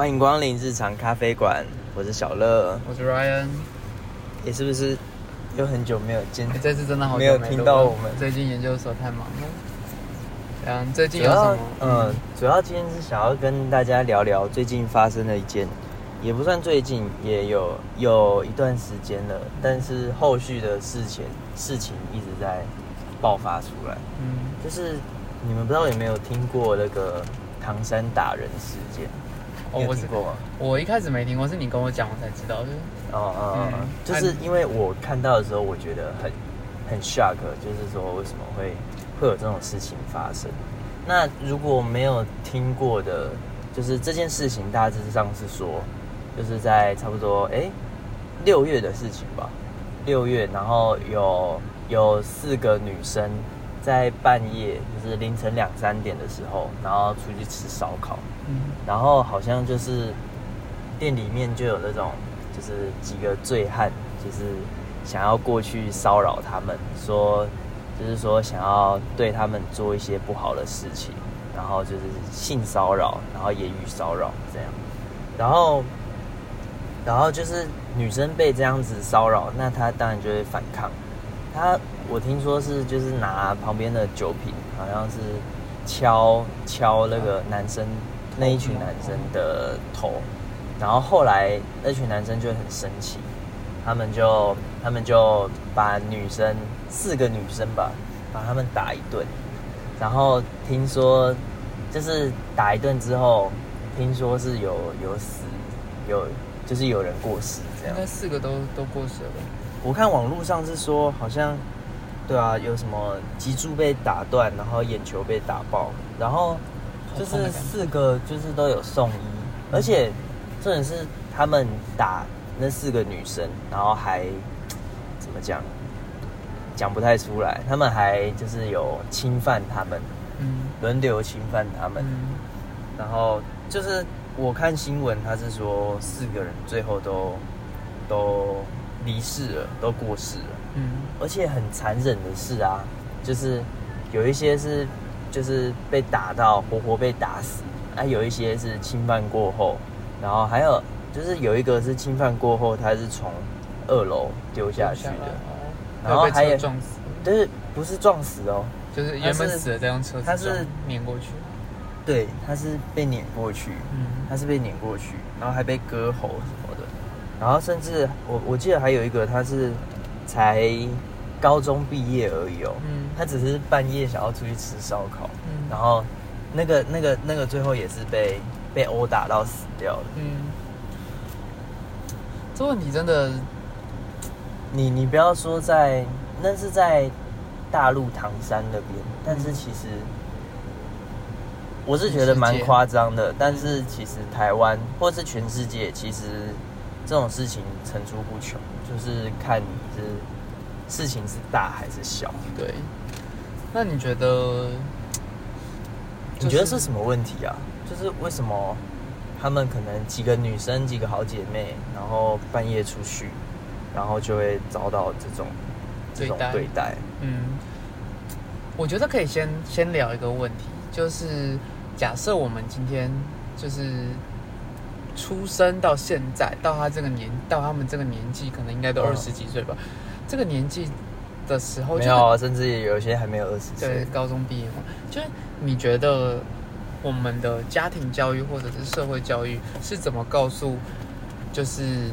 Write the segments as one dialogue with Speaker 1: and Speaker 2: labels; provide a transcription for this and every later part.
Speaker 1: 欢迎光临日常咖啡馆，我是小乐。
Speaker 2: 我是 Ryan，
Speaker 1: 也是不是有很久没有见？
Speaker 2: 欸这次真的好久
Speaker 1: 没有
Speaker 2: 录
Speaker 1: 听到我们
Speaker 2: 最近研究所太忙了。嗯，最近有什么？
Speaker 1: 嗯，主要今天是想要跟大家聊聊最近发生的一件，也不算最近，也有有一段时间了，但是后续的事情事情一直在爆发出来。
Speaker 2: 嗯，
Speaker 1: 就是你们不知道有没有听过那个唐山打人事件？
Speaker 2: 哦我是
Speaker 1: 听过吗？
Speaker 2: 我一开始没听过，是你跟我讲我才知道的。
Speaker 1: 哦哦就是因为我看到的时候，我觉得很很 shock，就是说为什么会会有这种事情发生？那如果没有听过的，就是这件事情大致上是说，就是在差不多哎六月的事情吧，六月，然后有有四个女生在半夜，就是凌晨两三点的时候，然后出去吃烧烤，
Speaker 2: 嗯，
Speaker 1: 然后好像就是店里面就有那种，就是几个醉汉，就是想要过去骚扰他们，说就是说想要对他们做一些不好的事情，然后就是性骚扰，然后言语骚扰这样，然后然后就是女生被这样子骚扰，那她当然就会反抗。他我听说是就是拿旁边的酒瓶，好像是敲敲那个男生那一群男生的头，然后后来那群男生就很生气，他们就他们就把女生四个女生吧，把他们打一顿，然后听说就是打一顿之后，听说是有有死有就是有人过世这样
Speaker 2: 应。该四个都都过世了。
Speaker 1: 我看网络上是说，好像对啊，有什么脊柱被打断，然后眼球被打爆，然后就是四个就是都有送医，而且重点是他们打那四个女生，然后还怎么讲，讲不太出来，他们还就是有侵犯他们，
Speaker 2: 嗯。
Speaker 1: 轮流侵犯他们，
Speaker 2: 嗯，
Speaker 1: 然后就是我看新闻，他是说四个人最后都都离世了，都过世了。
Speaker 2: 嗯，
Speaker 1: 而且很残忍的是啊，就是有一些是就是被打到活活被打死，啊，有一些是侵犯过后，然后还有就是有一个是侵犯过后，他是从二楼丢下去的，
Speaker 2: 哦。
Speaker 1: 然后还有
Speaker 2: 撞死，
Speaker 1: 就是不是撞死哦，
Speaker 2: 就是原本死了再用车子
Speaker 1: 他是
Speaker 2: 碾过去。
Speaker 1: 对，他是被碾过去，
Speaker 2: 嗯，
Speaker 1: 他是被碾过去，然后还被割喉什么的，然后甚至我我记得还有一个他是才高中毕业而已哦，
Speaker 2: 嗯
Speaker 1: 他只是半夜想要出去吃烧烤，
Speaker 2: 嗯
Speaker 1: 然后那个那个那个最后也是被被殴打到死掉了。
Speaker 2: 嗯，这问题真的
Speaker 1: 你你不要说在那是在大陆唐山那边，但是其实我是觉得蛮夸张的，但是其实台湾或是全世界，其实这种事情层出不穷，就是看你是事情是大还是小。
Speaker 2: 对。那你觉得？
Speaker 1: 你觉得是什么问题啊？就是为什么他们可能几个女生、几个好姐妹，然后半夜出去，然后就会遭到这种这种
Speaker 2: 对待？嗯，我觉得可以先先聊一个问题，就是假设我们今天就是出生到现在，到他这个年，到他们这个年纪，可能应该都
Speaker 1: 嗯
Speaker 2: 二十几岁吧。这个年纪的时候，
Speaker 1: 没有啊，甚至也有一些还没有二十岁。
Speaker 2: 对高中毕业嘛，就是你觉得我们的家庭教育或者是社会教育是怎么告诉，就是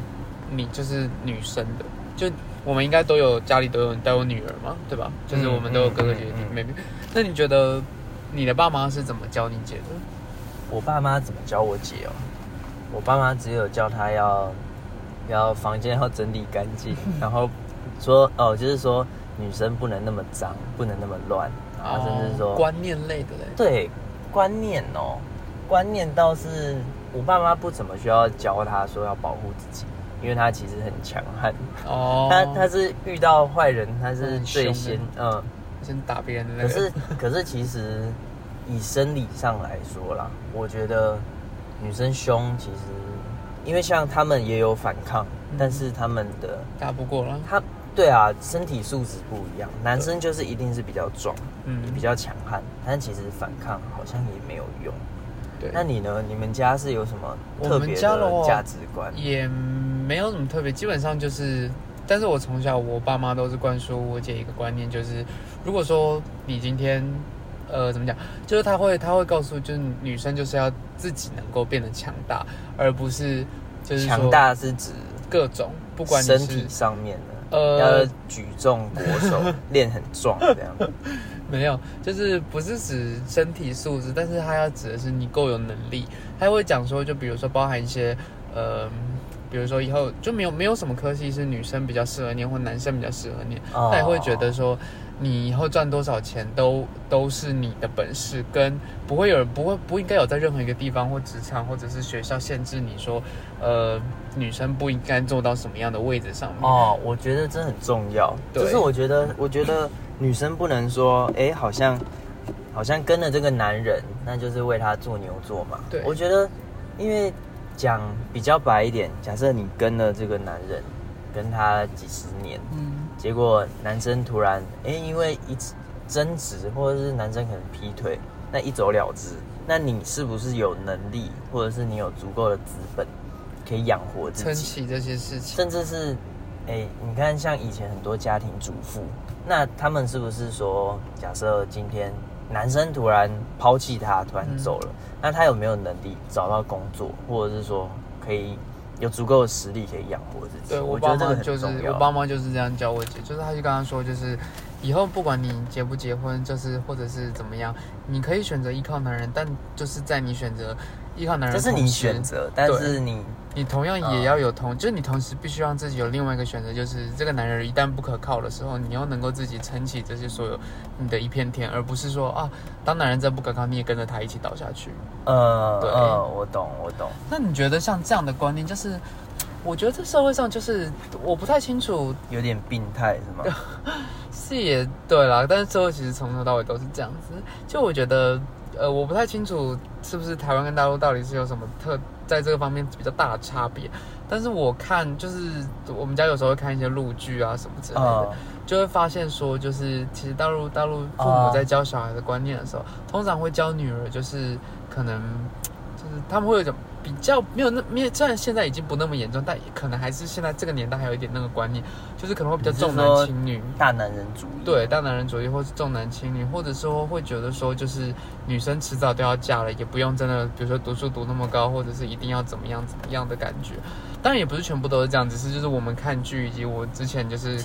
Speaker 2: 你就是女生的？就我们应该都有家里都有都有女儿嘛，对吧？就是我们都有哥哥姐姐
Speaker 1: 嗯嗯嗯
Speaker 2: 妹妹。那你觉得你的爸妈是怎么教你姐的？
Speaker 1: 我爸妈怎么教我姐哦？我爸妈只有叫他要要房间要整理干净，然后说哦，就是说女生不能那么脏，不能那么乱，然后甚至说、
Speaker 2: 哦观念类的嘞。
Speaker 1: 对观念哦，观念倒是我爸妈不怎么需要教他说要保护自己，因为他其实很强悍，
Speaker 2: 哦，
Speaker 1: 她她是遇到坏人，他是最先嗯。
Speaker 2: 先打别人的那个。
Speaker 1: 可是可是其实以生理上来说啦，我觉得女生凶其实，因为像他们也有反抗，
Speaker 2: 嗯
Speaker 1: 但是他们的
Speaker 2: 打不过了。
Speaker 1: 他对啊，身体素质不一样，男生就是一定是比较壮，
Speaker 2: 嗯
Speaker 1: 比较强悍，但其实反抗好像也没有用。
Speaker 2: 对
Speaker 1: 那你呢？你们家是有什么特别
Speaker 2: 的
Speaker 1: 价值观？
Speaker 2: 也没有什么特别，基本上就是，但是我从小我爸妈都是灌输我姐一个观念，就是如果说你今天，呃，怎么讲，就是他会他会告诉，就是女生就是要自己能够变得强大，而不是就是
Speaker 1: 强大是指
Speaker 2: 各种，不管
Speaker 1: 身体上面的，
Speaker 2: 呃
Speaker 1: 要举重国手，练很壮这样。
Speaker 2: 没有，就是不是指身体素质，但是他要指的是你够有能力。他会讲说，就比如说包含一些，呃，比如说以后就没有没有什么科系是女生比较适合念，或男生比较适合念。
Speaker 1: 哦
Speaker 2: 他也会觉得说，你以后赚多少钱都都是你的本事，跟不会有人不会不应该有在任何一个地方或职场或者是学校限制你说，呃，女生不应该做到什么样的位置上面。
Speaker 1: 哦，我觉得这很重要。
Speaker 2: 对
Speaker 1: 就是我觉得，我觉得女生不能说，哎、好像好像跟了这个男人，那就是为他做牛做马。
Speaker 2: 对
Speaker 1: 我觉得，因为讲比较白一点，假设你跟了这个男人，跟他几十年，
Speaker 2: 嗯，
Speaker 1: 结果男生突然因为一次争执，或者是男生可能劈腿，那一走了之，那你是不是有能力，或者是你有足够的资本，可以养活自己撑，
Speaker 2: 起这些事情。
Speaker 1: 甚至是哎、你看像以前很多家庭主妇，那他们是不是说，假设今天男生突然抛弃她，突然走了，那他有没有能力找到工作，或者是说可以有足够的实力可以养活自己？
Speaker 2: 对我爸妈就是。我爸妈就是这样教我姐，就是他就刚刚说，就是以后不管你结不结婚，就是或者是怎么样，你可以选择依靠男人，但就是在你选择依靠男人
Speaker 1: 这是你选择，但是你
Speaker 2: 你同样也要有同，就是你同时必须让自己有另外一个选择，就是这个男人一旦不可靠的时候，你要能够自己撑起这些所有你的一片天，而不是说啊，当男人真不可靠，你也跟着他一起倒下去。对
Speaker 1: 呃呃，我懂我懂。
Speaker 2: 那你觉得像这样的观念，就是我觉得这社会上就是我不太清楚
Speaker 1: 有点病态是吗？
Speaker 2: 是也对啦，但是社会其实从头到尾都是这样子。就我觉得，呃，我不太清楚是不是台湾跟大陆到底是有什么特在这个方面比较大的差别。但是我看就是我们家有时候会看一些录剧啊什么之类的，
Speaker 1: 呃，
Speaker 2: 就会发现说，就是其实大陆大陆父
Speaker 1: 哦
Speaker 2: 母在教小孩的观念的时候，通常会教女儿，就是可能就是他们会有一种比较没有那没有，虽然现在已经不那么严重，但可能还是现在这个年代还有一点那个观念，就是可能会比较重男轻女。
Speaker 1: 大男人主义。
Speaker 2: 对，大男人主义，或是重男轻女，或者说会觉得说，就是女生迟早都要嫁了，也不用真的，比如说读书读那么高，或者是一定要怎么样怎么样的感觉。当然也不是全部都是这样，只是就是我们看剧以及我之前就是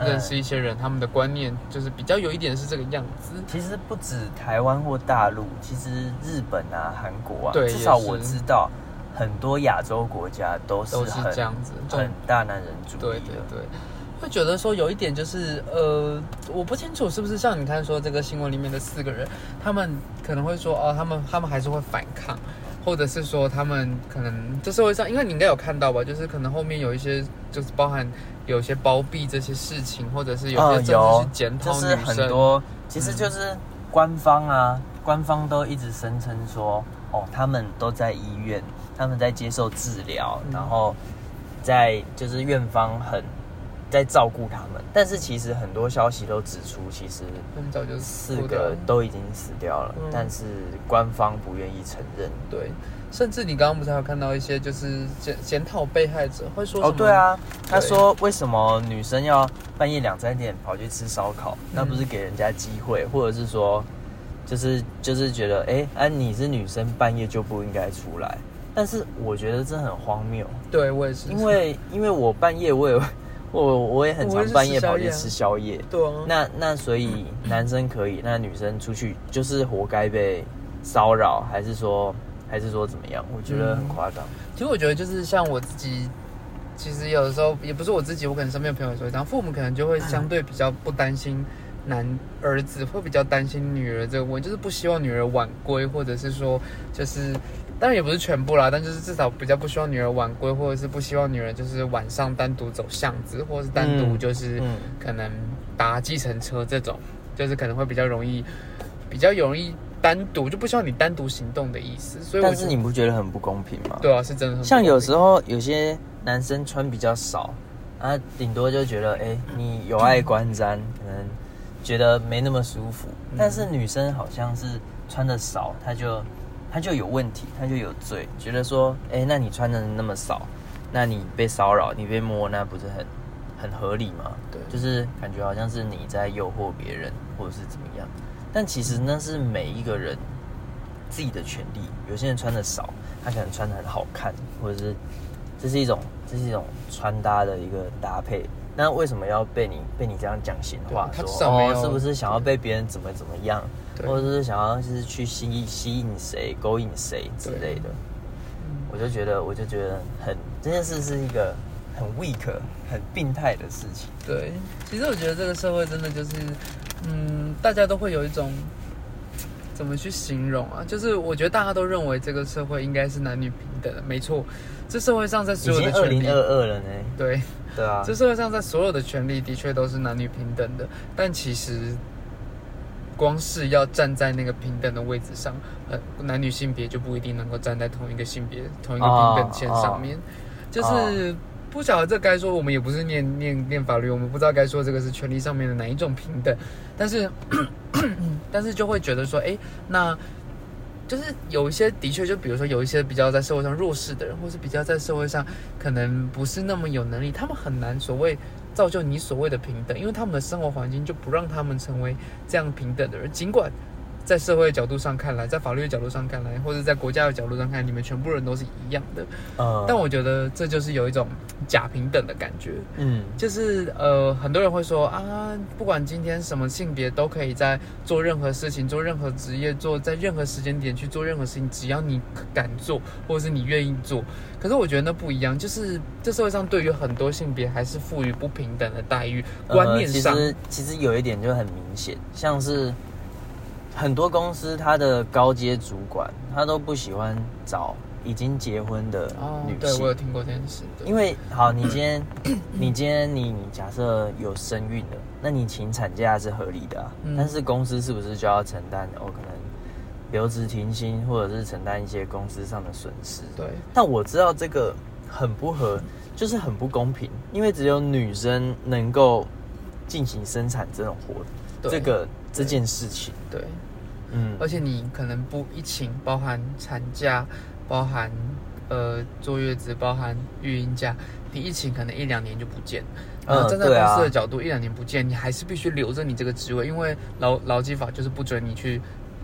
Speaker 2: 认识一些人，他们的观念就是比较有一点是这个样子。
Speaker 1: 其实不止台湾或大陆，其实日本啊、韩国啊，
Speaker 2: 对
Speaker 1: 至少我知道，很多亚洲国家都是很
Speaker 2: 这样子重
Speaker 1: 很大男人主义的。
Speaker 2: 对对对，会觉得说有一点就是呃，我不清楚是不是像你看说这个新闻里面的四个人，他们可能会说哦，他们他们还是会反抗。或者是说他们可能这社会上，因为你应该有看到吧，就是可能后面有一些就是包含有些包庇这些事情，或者是有些
Speaker 1: 呃
Speaker 2: 甚至去检讨
Speaker 1: 就是。很多，其实就是官方啊，官方都一直声称说，哦，他们都在医院，他们在接受治疗，
Speaker 2: 嗯
Speaker 1: 然后在就是院方很在照顾他们，但是其实很多消息都指出，其实
Speaker 2: 他们早就
Speaker 1: 四个都已经死掉了，
Speaker 2: 嗯。
Speaker 1: 但是官方不愿意承认。
Speaker 2: 对，甚至你刚刚不是还有看到一些就是检检讨被害者会说什
Speaker 1: 哦，对，啊，他说为什么女生要半夜两三点跑去吃烧烤？
Speaker 2: 嗯。
Speaker 1: 那不是给人家机会，或者是说，就是就是觉得，哎、啊，你是女生，半夜就不应该出来。但是我觉得这很荒谬，
Speaker 2: 对我也是，
Speaker 1: 因为因为我半夜我也我我也很常半夜跑去吃宵夜。
Speaker 2: 对啊，
Speaker 1: 那那所以男生可以，那女生出去就是活该被骚扰，还是说还是说怎么样？我觉得很
Speaker 2: 嗯
Speaker 1: 夸张。
Speaker 2: 其实我觉得就是像我自己，其实有的时候也不是我自己，我可能身边的朋友也是会这样，父母可能就会相对比较不担心男儿子，会比较担心女儿这个问题，就是不希望女儿晚归，或者是说就是。当然也不是全部啦，但就是至少比较不希望女儿晚归，或者是不希望女儿就是晚上单独走巷子，或者是单独
Speaker 1: 嗯
Speaker 2: 就是
Speaker 1: 嗯
Speaker 2: 可能搭计程车这种，就是可能会比较容易，比较容易单独，就不希望你单独行动的意思。所以我
Speaker 1: 但是
Speaker 2: 就
Speaker 1: 你不觉得很不公平吗？
Speaker 2: 对啊，是真的很不
Speaker 1: 像有时候有些男生穿比较少，啊，顶多就觉得哎、你有碍观瞻，可能觉得没那么舒服。
Speaker 2: 嗯
Speaker 1: 但是女生好像是穿的少，她就他就有问题，他就有罪，觉得说，哎，那你穿的那么少，那你被骚扰，你被摸，那不是很很合理吗？
Speaker 2: 对
Speaker 1: 就是感觉好像是你在诱惑别人，或者是怎么样。但其实那是每一个人自己的权利。有些人穿的少，他可能穿的很好看，或者是这是一种这是一种穿搭的一个搭配。那为什么要被你被你这样讲闲话说哦，是不是想要被别人怎么怎么样，
Speaker 2: 对
Speaker 1: 或者是想要就是去吸引吸引谁、勾引谁之类的？
Speaker 2: 嗯
Speaker 1: 我就觉得，我就觉得很这件事是一个很 weak、很病态的事情。
Speaker 2: 对，其实我觉得这个社会真的就是，嗯，大家都会有一种怎么去形容啊？就是我觉得大家都认为这个社会应该是男女平等的，没错。这社会上在所有的权利
Speaker 1: 零二，二了呢，
Speaker 2: 对，
Speaker 1: 对啊
Speaker 2: 这，社会上在所有的权利的确都是男女平等的，但其实光是要站在那个平等的位置上，呃，男女性别就不一定能够站在同一个性别、同一个平等线上面。就是不晓得这该说，我们也不是念念念法律，我们不知道该说这个是权利上面的哪一种平等，但是 但是就会觉得说，哎，那。就是有一些的确，就比如说有一些比较在社会上弱势的人，或是比较在社会上可能不是那么有能力，他们很难所谓造就你所谓的平等，因为他们的生活环境就不让他们成为这样平等的人。尽管在社会角度上看来，在法律的角度上看来，或者在国家的角度上看，你们全部人都是一样的。
Speaker 1: 嗯
Speaker 2: 但我觉得这就是有一种假平等的感觉。
Speaker 1: 嗯
Speaker 2: 就是呃，很多人会说啊，不管今天什么性别都可以在做任何事情、做任何职业、做在任何时间点去做任何事情，只要你敢做，或者是你愿意做。可是我觉得那不一样，就是这社会上对于很多性别还是赋予不平等的待遇，观念上，
Speaker 1: 呃、其实其实有一点就很明显，像是很多公司它的高阶主管，他都不喜欢找已经结婚的
Speaker 2: 哦
Speaker 1: 女，性。
Speaker 2: 对我有听过这件事，对
Speaker 1: 因为好，你今天 你今天你你假设有身孕了，那你请产假是合理的啊。
Speaker 2: 嗯
Speaker 1: 但是公司是不是就要承担哦可能留职停薪，或者是承担一些公司上的损失？
Speaker 2: 对
Speaker 1: 但我知道这个很不合，就是很不公平，因为只有女生能够进行生产这种活，
Speaker 2: 对
Speaker 1: 这个这件事情，
Speaker 2: 对，
Speaker 1: 嗯，
Speaker 2: 而且你可能不疫情，包含产假，包含呃坐月子，包含育婴假，你疫情可能一两年就不见。呃，
Speaker 1: 嗯
Speaker 2: 站在公司的角度，一两年不见，你还是必须留着你这个职位，因为劳劳基法就是不准你去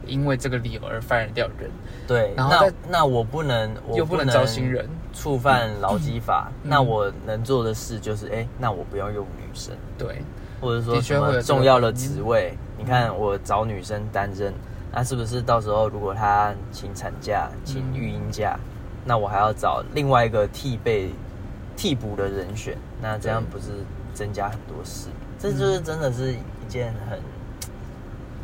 Speaker 2: 因为这个理由而 fire 掉人，
Speaker 1: 对，那
Speaker 2: 然后再
Speaker 1: 那我不能，我
Speaker 2: 又不能招新人。
Speaker 1: 触犯劳基法，
Speaker 2: 嗯。
Speaker 1: 那我能做的事就是，哎、那我不要用女生，
Speaker 2: 对。
Speaker 1: 或者说什么
Speaker 2: 会有
Speaker 1: 重要的职位，你看我找女生担任，那是不是到时候如果她请产假、请
Speaker 2: 嗯
Speaker 1: 育婴假，那我还要找另外一个替备、替补的人选，那这样不是增加很多事？这就是真的是一件很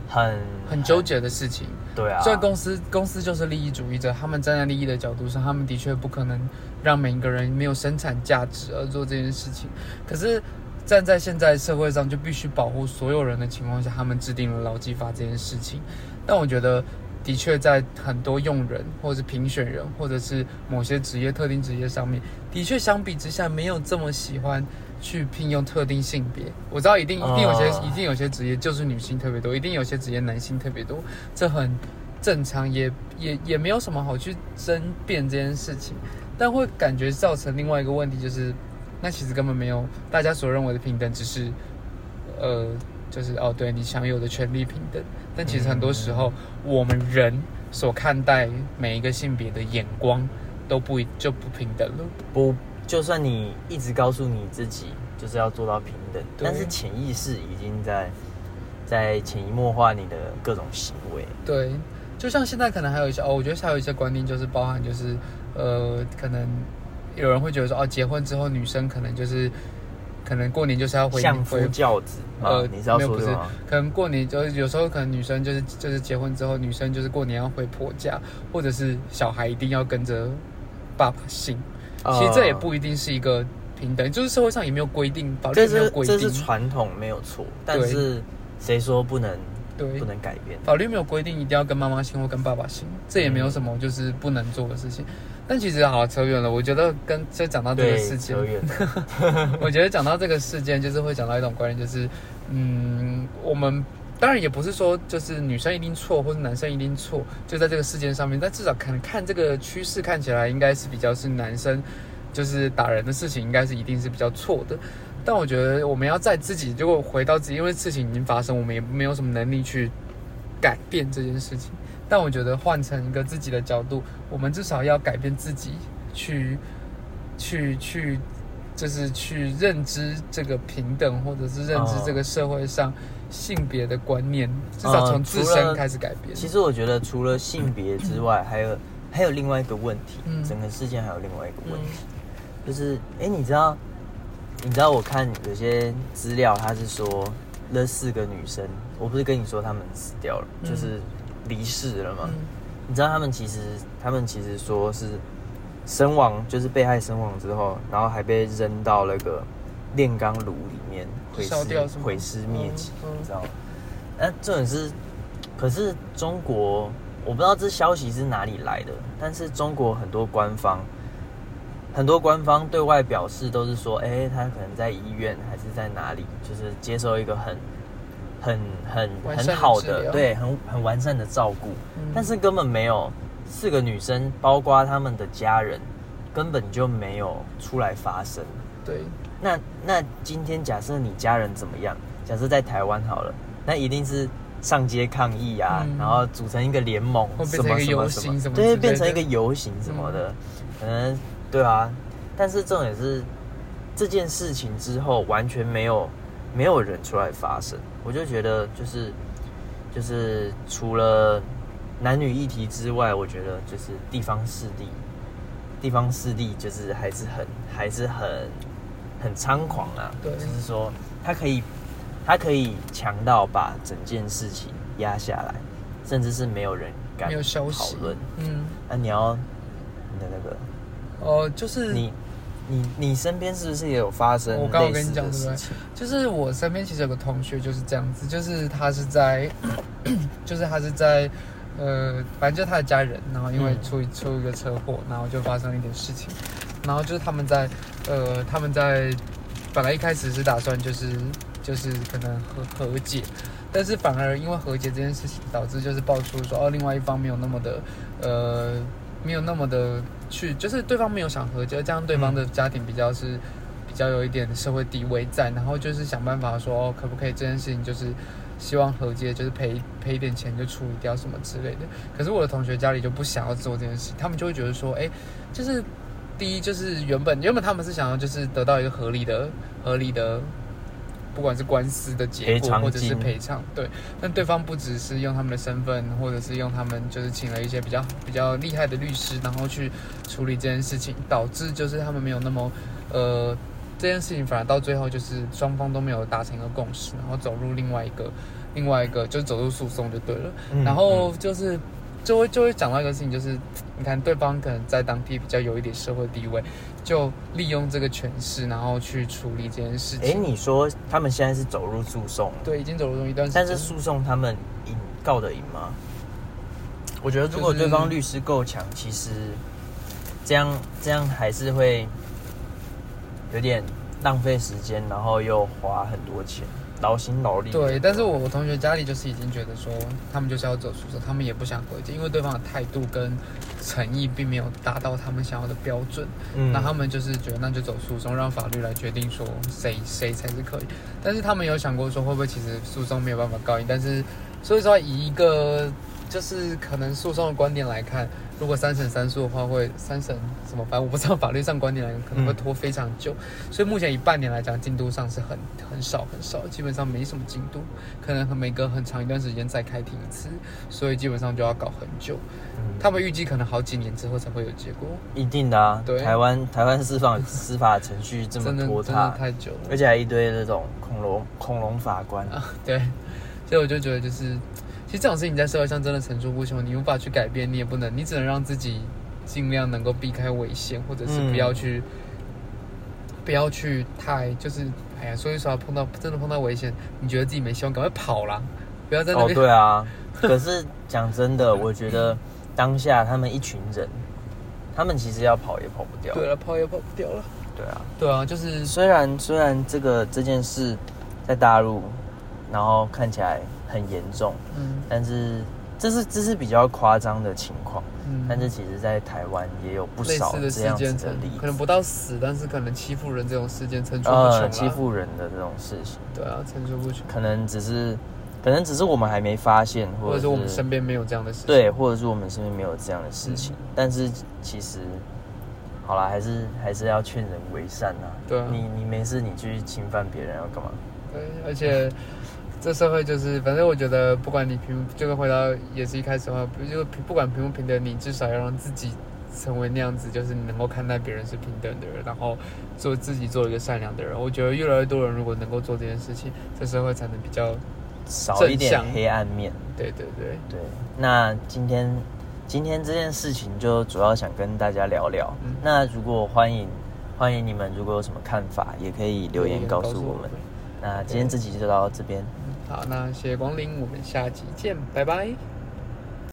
Speaker 1: 很
Speaker 2: 很纠，结的事情。
Speaker 1: 对啊，
Speaker 2: 所以公司公司就是利益主义者，他们站在利益的角度上，他们的确不可能让每一个人没有生产价值而做这件事情。可是站在现在社会上，就必须保护所有人的情况下，他们制定了劳基法这件事情。但我觉得，的确在很多用人，或者是评选人，或者是某些职业特定职业上面，的确相比之下没有这么喜欢去聘用特定性别。我知道一定一定有些、
Speaker 1: 哦
Speaker 2: 一定有些职业就是女性特别多，一定有些职业男性特别多，这很正常，也也也没有什么好去争辩这件事情。但会感觉造成另外一个问题，就是那其实根本没有大家所认为的平等，只是呃，就是哦，对你享有的权利平等。但其实很多时候，我们人所看待每一个性别的眼光都不就不平等了。
Speaker 1: 不，就算你一直告诉你自己就是要做到平等，但是潜意识已经在在潜移默化你的各种行为。
Speaker 2: 对，就像现在可能还有一些哦，我觉得还有一些观念就是包含就是呃，可能有人会觉得说哦，结婚之后女生可能就是可能过年就是要回
Speaker 1: 相夫
Speaker 2: 回
Speaker 1: 教子吗？
Speaker 2: 呃
Speaker 1: 你是要
Speaker 2: 没有不是
Speaker 1: 说这个吗？
Speaker 2: 可能过年就是有时候可能女生就是就是结婚之后，女生就是过年要回婆家，或者是小孩一定要跟着爸爸姓。其实这也不一定是一个平等，就是社会上也没有规定，法律没有规
Speaker 1: 定这是
Speaker 2: 定，
Speaker 1: 传统没有错，但是谁说不能
Speaker 2: 对
Speaker 1: 不，能改变？
Speaker 2: 法律没有规定一定要跟妈妈姓或跟爸爸姓，这也没有什么就是不能做的事情。但其实好扯远了，我觉得跟就讲到这个，事情
Speaker 1: 扯，远了。
Speaker 2: 我觉得讲到这个事件，就是会讲到一种观念，就是嗯，我们当然也不是说就是女生一定错，或者男生一定错，就在这个事件上面。但至少可能看这个趋势，看起来应该是比较是男生，就是打人的事情，应该是一定是比较错的。但我觉得我们要在自己，如果回到自己，因为事情已经发生，我们也没有什么能力去改变这件事情。但我觉得换成一个自己的角度，我们至少要改变自己，去去去，就是去认知这个平等，或者是认知这个社会上性别的观念，至少从自身开始改变。
Speaker 1: 其实我觉得除了性别之外，还有还有另外一个问题，
Speaker 2: 嗯。
Speaker 1: 整个事件还有另外一个问题，就是哎，你知道你知道我看有些资料，他是说那四个女生，我不是跟你说她们死掉了，
Speaker 2: 嗯。
Speaker 1: 就是离世了嘛？
Speaker 2: 嗯
Speaker 1: 你知道他们其实他们其实说是身亡，就是被害身亡之后，然后还被扔到那个炼钢炉里面毁尸
Speaker 2: 烧掉是
Speaker 1: 毁尸灭迹，
Speaker 2: 嗯嗯
Speaker 1: 你知道吗？那重点是，可是中国我不知道这消息是哪里来的，但是中国很多官方很多官方对外表示都是说，哎、他可能在医院还是在哪里，就是接受一个很很很很好的对很很完善的照顾。
Speaker 2: 嗯
Speaker 1: 但是根本没有四个女生，包括他们的家人，根本就没有出来发声。
Speaker 2: 对，
Speaker 1: 那那今天假设你家人怎么样？假设在台湾好了，那一定是上街抗议啊，
Speaker 2: 嗯
Speaker 1: 然后组成一个联盟，什么什么什么，
Speaker 2: 什么
Speaker 1: 对，变成一个游行什么的，可能对啊。但是重点是这件事情之后，完全没有没有人出来发声，我就觉得就是就是除了男女议题之外，我觉得就是地方势力，地方势力就是还是很还是很很猖狂啊。
Speaker 2: 对
Speaker 1: 就是说他可以他可以强到把整件事情压下来，甚至是没有人敢
Speaker 2: 没有消
Speaker 1: 讨
Speaker 2: 息
Speaker 1: 论。
Speaker 2: 嗯，
Speaker 1: 那、你要你的那个
Speaker 2: 哦，就是
Speaker 1: 你你你身边是不是也有发生
Speaker 2: 我刚刚
Speaker 1: 类似
Speaker 2: 跟你讲对不对
Speaker 1: 的事情？
Speaker 2: 就是我身边其实有个同学就是这样子，就是他是在，就是他是在，呃，反正就是他的家人，然后因为
Speaker 1: 嗯
Speaker 2: 出、出一个车祸，然后就发生了一点事情，然后就是他们在，呃，他们在本来一开始是打算就是就是可能和和解，但是反而因为和解这件事情，导致就是爆出说哦，另外一方没有那么的，呃，没有那么的去，就是对方没有想和解，这样对方的家庭比较是比较有一点社会地位在，然后就是想办法说哦，可不可以这件事情就是希望和解，就是赔赔一点钱就处理掉什么之类的。可是我的同学家里就不想要做这件事，他们就会觉得说，哎，就是第一就是原本原本他们是想要就是得到一个合理的合理的。不管是官司的结果，或者是赔偿，对，但对方不只是用他们的身份，或者是用他们就是请了一些比较比较厉害的律师，然后去处理这件事情，导致就是他们没有那么呃这件事情反而到最后就是双方都没有达成一个共识，然后走入另外一个另外一个就走入诉讼就对了。
Speaker 1: 嗯。
Speaker 2: 然后就是就会就会讲到一个事情，就是你看对方可能在当地比较有一点社会地位，就利用这个权势，然后去处理这件事
Speaker 1: 哎、
Speaker 2: 情。
Speaker 1: 你说他们现在是走入诉讼了，
Speaker 2: 对，已经走入一段时间，
Speaker 1: 但是诉讼他们赢告得赢吗？我觉得如果对方律师够强，其实这样这样还是会有点浪费时间，然后又花很多钱，劳心劳力。
Speaker 2: 对，但是我我同学家里就是已经觉得说，他们就是要走诉讼，他们也不想回去，因为对方的态度跟诚意并没有达到他们想要的标准。
Speaker 1: 嗯
Speaker 2: 那他们就是觉得那就走诉讼，让法律来决定说谁谁才是可以。但是他们有想过说会不会其实诉讼没有办法告赢？但是所以说以一个就是可能诉讼的观点来看，如果三审三诉的话，会三审什么？反正我不知道法律上观点来看可能会拖非常久。所以目前以半年来讲，进度上是很很少很少，基本上没什么进度，可能每隔很长一段时间再开庭一次，所以基本上就要搞很久。
Speaker 1: 嗯
Speaker 2: 他们预计可能好几年之后才会有结果，
Speaker 1: 一定的啊，
Speaker 2: 对
Speaker 1: 台湾台湾司法司法程序这
Speaker 2: 真的
Speaker 1: 么拖沓，
Speaker 2: 太久了。
Speaker 1: 而且还一堆那种恐龙恐龙法官，
Speaker 2: 啊，对，所以我就觉得就是，其实这种事情在社会上真的层出不穷，你无法去改变，你也不能，你只能让自己尽量能够避开危险，或者是不要去，不要去太就是，哎呀，说一说碰到真的碰到危险，你觉得自己没希望，赶快跑啦，不要在那
Speaker 1: 哦，
Speaker 2: 边。
Speaker 1: 对啊，可是讲真的，我觉得当下他们一群人，他们其实要跑也跑不掉。
Speaker 2: 对了，跑也跑不掉了。
Speaker 1: 对啊，
Speaker 2: 对啊，就是
Speaker 1: 虽然虽然这个这件事在大陆，然后看起来很严重，
Speaker 2: 嗯
Speaker 1: 但是这是这是比较夸张的情况，
Speaker 2: 嗯
Speaker 1: 但是其实在台湾也有不少这样子的例子，
Speaker 2: 可能不到死，但是可能欺负人这种事件层出不穷
Speaker 1: 欺负人的这种事情，
Speaker 2: 对啊，层出不穷，
Speaker 1: 可能只是可能只是我们还没发现，或者
Speaker 2: 是我们身边没有这样的事情。
Speaker 1: 对，或者是我们身边没有这样的事情，
Speaker 2: 嗯
Speaker 1: 但是其实。好啦，还是还是要劝人为善啊。
Speaker 2: 对啊
Speaker 1: 你你没事，你去侵犯别人要干嘛？
Speaker 2: 对，而且这社会就是，反正我觉得，不管你平，这个回到也是一开始的话，不就平不管平不平等，你至少要让自己成为那样子，就是你能够看待别人是平等的人，然后做自己做一个善良的人。我觉得越来越多人如果能够做这件事情，这社会才能比较
Speaker 1: 少一点黑暗面。
Speaker 2: 对对对，
Speaker 1: 对，那今天今天这件事情就主要想跟大家聊聊。
Speaker 2: 嗯
Speaker 1: 那如果欢迎欢迎你们，如果有什么看法，也可以留言告诉我们。那今天这集就到这边。
Speaker 2: 好，那谢谢光临，我们下期见，拜拜。